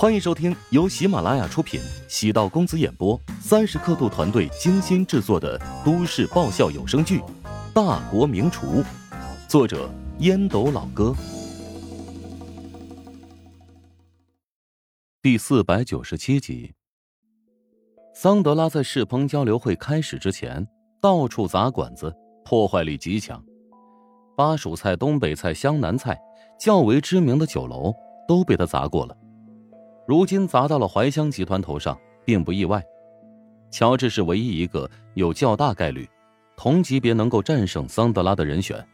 欢迎收听由喜马拉雅出品、喜道公子演播、三十刻度团队精心制作的都市爆笑有声剧《大国名厨》，作者烟斗老哥，第四百九十七集。桑德拉在世烹交流会开始之前，到处砸馆子，破坏力极强。巴蜀菜、东北菜、湘南菜，较为知名的酒楼都被他砸过了。如今砸到了怀香集团头上，并不意外。乔治是唯一一个有较大概率同级别能够战胜桑德拉的人选。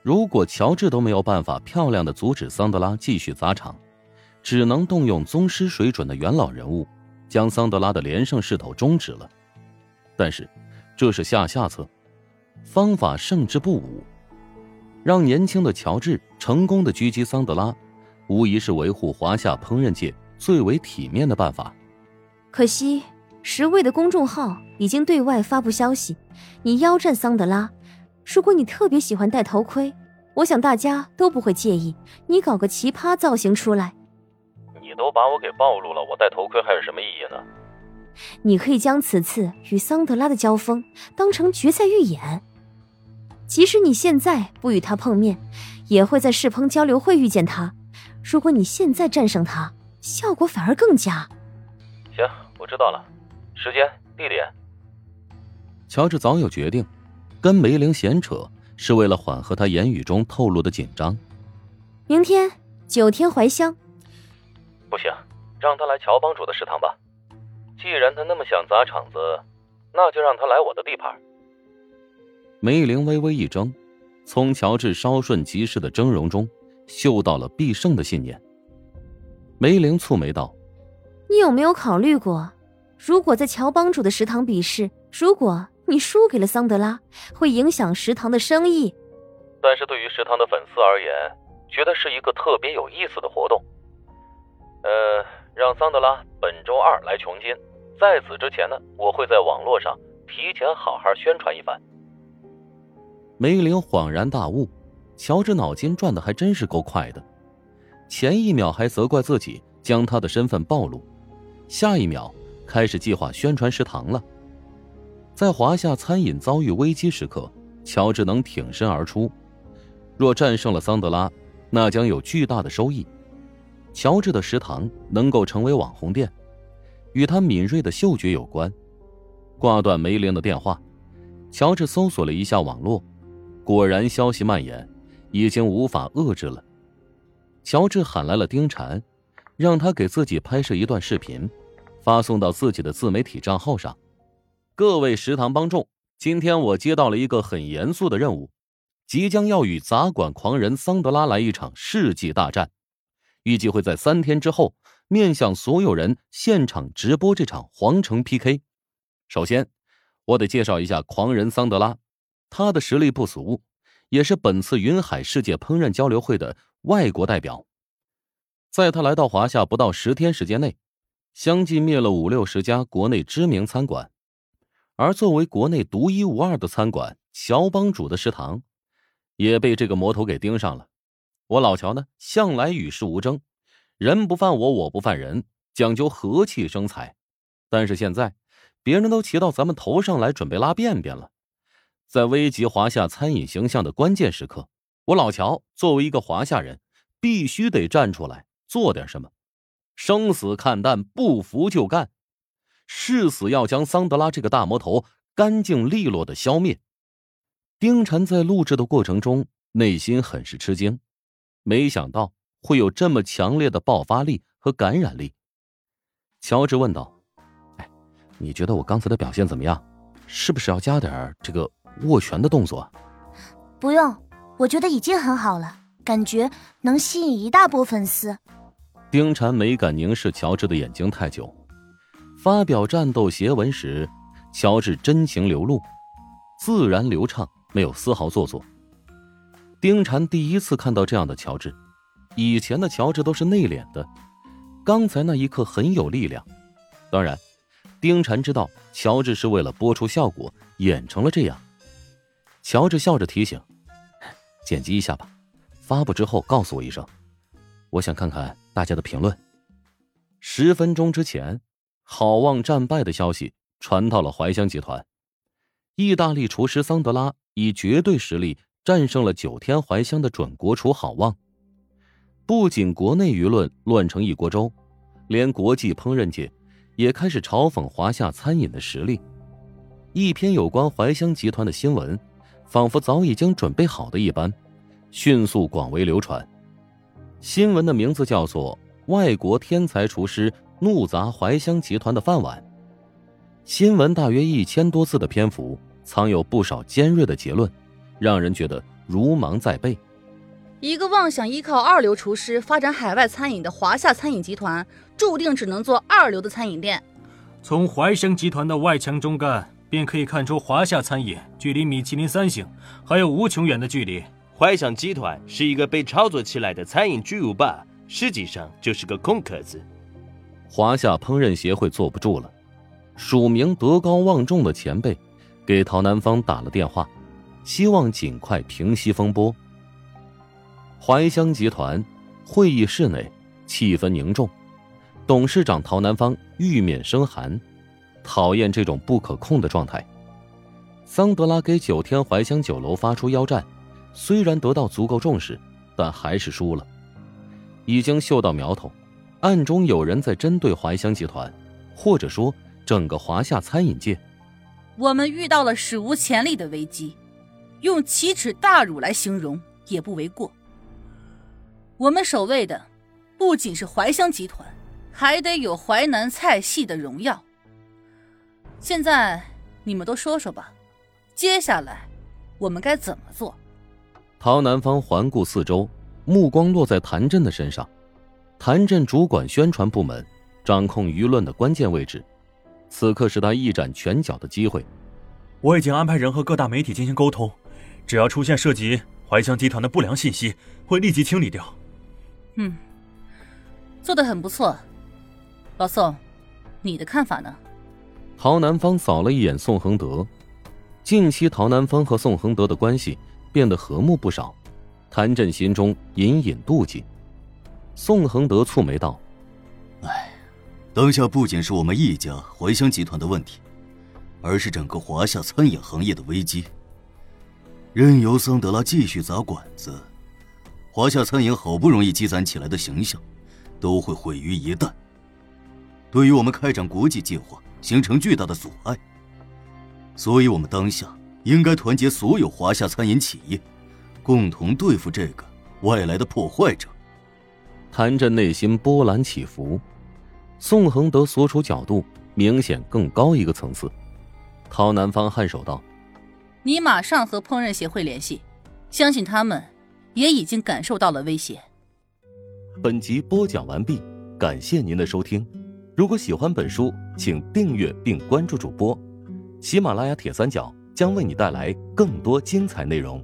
如果乔治都没有办法漂亮的阻止桑德拉继续砸场，只能动用宗师水准的元老人物，将桑德拉的连胜势头终止了。但是，这是下下策，方法胜之不武。让年轻的乔治成功的狙击桑德拉。无疑是维护华夏烹饪界最为体面的办法。可惜，十位的公众号已经对外发布消息，你腰战桑德拉。如果你特别喜欢戴头盔，我想大家都不会介意你搞个奇葩造型出来。你都把我给暴露了，我戴头盔还有什么意义呢？你可以将此次与桑德拉的交锋当成决赛预演。即使你现在不与他碰面，也会在世烹交流会遇见他。如果你现在战胜他，效果反而更佳。行，我知道了。时间、地点。乔治早有决定，跟梅玲闲扯是为了缓和他言语中透露的紧张。明天九天怀香。不行，让他来乔帮主的食堂吧。既然他那么想砸场子，那就让他来我的地盘。梅玲微微一怔，从乔治稍瞬即逝的峥嵘中。嗅到了必胜的信念。梅玲蹙眉道：“你有没有考虑过，如果在乔帮主的食堂比试，如果你输给了桑德拉，会影响食堂的生意？但是对于食堂的粉丝而言，觉得是一个特别有意思的活动。呃，让桑德拉本周二来琼金，在此之前呢，我会在网络上提前好好宣传一番。”梅玲恍然大悟。乔治脑筋转的还真是够快的，前一秒还责怪自己将他的身份暴露，下一秒开始计划宣传食堂了。在华夏餐饮遭遇危机时刻，乔治能挺身而出。若战胜了桑德拉，那将有巨大的收益。乔治的食堂能够成为网红店，与他敏锐的嗅觉有关。挂断梅林的电话，乔治搜索了一下网络，果然消息蔓延。已经无法遏制了。乔治喊来了丁禅，让他给自己拍摄一段视频，发送到自己的自媒体账号上。各位食堂帮众，今天我接到了一个很严肃的任务，即将要与杂管狂人桑德拉来一场世纪大战，预计会在三天之后面向所有人现场直播这场皇城 PK。首先，我得介绍一下狂人桑德拉，他的实力不俗。也是本次云海世界烹饪交流会的外国代表，在他来到华夏不到十天时间内，相继灭了五六十家国内知名餐馆，而作为国内独一无二的餐馆——乔帮主的食堂，也被这个魔头给盯上了。我老乔呢，向来与世无争，人不犯我，我不犯人，讲究和气生财。但是现在，别人都骑到咱们头上来，准备拉便便了。在危及华夏餐饮形象的关键时刻，我老乔作为一个华夏人，必须得站出来做点什么。生死看淡，不服就干，誓死要将桑德拉这个大魔头干净利落的消灭。丁晨在录制的过程中，内心很是吃惊，没想到会有这么强烈的爆发力和感染力。乔治问道：“哎，你觉得我刚才的表现怎么样？是不是要加点这个？”握拳的动作，不用，我觉得已经很好了，感觉能吸引一大波粉丝。丁婵没敢凝视乔治的眼睛太久，发表战斗檄文时，乔治真情流露，自然流畅，没有丝毫做作。丁婵第一次看到这样的乔治，以前的乔治都是内敛的，刚才那一刻很有力量。当然，丁婵知道乔治是为了播出效果演成了这样。乔治笑着提醒：“剪辑一下吧，发布之后告诉我一声，我想看看大家的评论。”十分钟之前，好望战败的消息传到了怀香集团。意大利厨师桑德拉以绝对实力战胜了九天怀香的准国厨好望。不仅国内舆论乱成一锅粥，连国际烹饪界也开始嘲讽华夏餐饮的实力。一篇有关怀香集团的新闻，仿佛早已经准备好的一般，迅速广为流传。新闻的名字叫做《外国天才厨师怒砸怀香集团的饭碗》。新闻大约一千多字的篇幅，藏有不少尖锐的结论，让人觉得如芒在背。一个妄想依靠二流厨师发展海外餐饮的华夏餐饮集团，注定只能做二流的餐饮店。从怀香集团的外强中干，便可以看出华夏餐饮距离米其林三星还有无穷远的距离。怀香集团是一个被炒作起来的餐饮巨无霸，实际上就是个空壳子。华夏烹饪协会坐不住了。署名德高望重的前辈给陶南方打了电话，希望尽快平息风波。怀香集团会议室内气氛凝重，董事长陶南方玉面生寒，讨厌这种不可控的状态。桑德拉给九天怀香酒楼发出邀战，虽然得到足够重视，但还是输了。已经嗅到苗头，暗中有人在针对怀香集团，或者说。整个华夏餐饮界，我们遇到了史无前例的危机，用奇耻大辱来形容也不为过。我们守卫的不仅是怀香集团，还得有淮南菜系的荣耀。现在你们都说说吧，接下来我们该怎么做？陶南方环顾四周，目光落在谭震的身上。谭震主管宣传部门，掌控舆论的关键位置。此刻是他一展拳脚的机会。我已经安排人和各大媒体进行沟通，只要出现涉及怀香集团的不良信息，会立即清理掉。嗯，做的很不错，老宋，你的看法呢？陶南方扫了一眼宋恒德，近期陶南方和宋恒德的关系变得和睦不少，谭震心中隐隐妒忌。宋恒德蹙眉道。哎当下不仅是我们一家怀香集团的问题，而是整个华夏餐饮行业的危机。任由桑德拉继续砸馆子，华夏餐饮好不容易积攒起来的形象，都会毁于一旦，对于我们开展国际计划形成巨大的阻碍。所以，我们当下应该团结所有华夏餐饮企业，共同对付这个外来的破坏者。谭震内心波澜起伏。宋恒德所处角度明显更高一个层次。陶南方颔首道：“你马上和烹饪协会联系，相信他们也已经感受到了威胁。”本集播讲完毕，感谢您的收听。如果喜欢本书，请订阅并关注主播。喜马拉雅铁三角将为你带来更多精彩内容。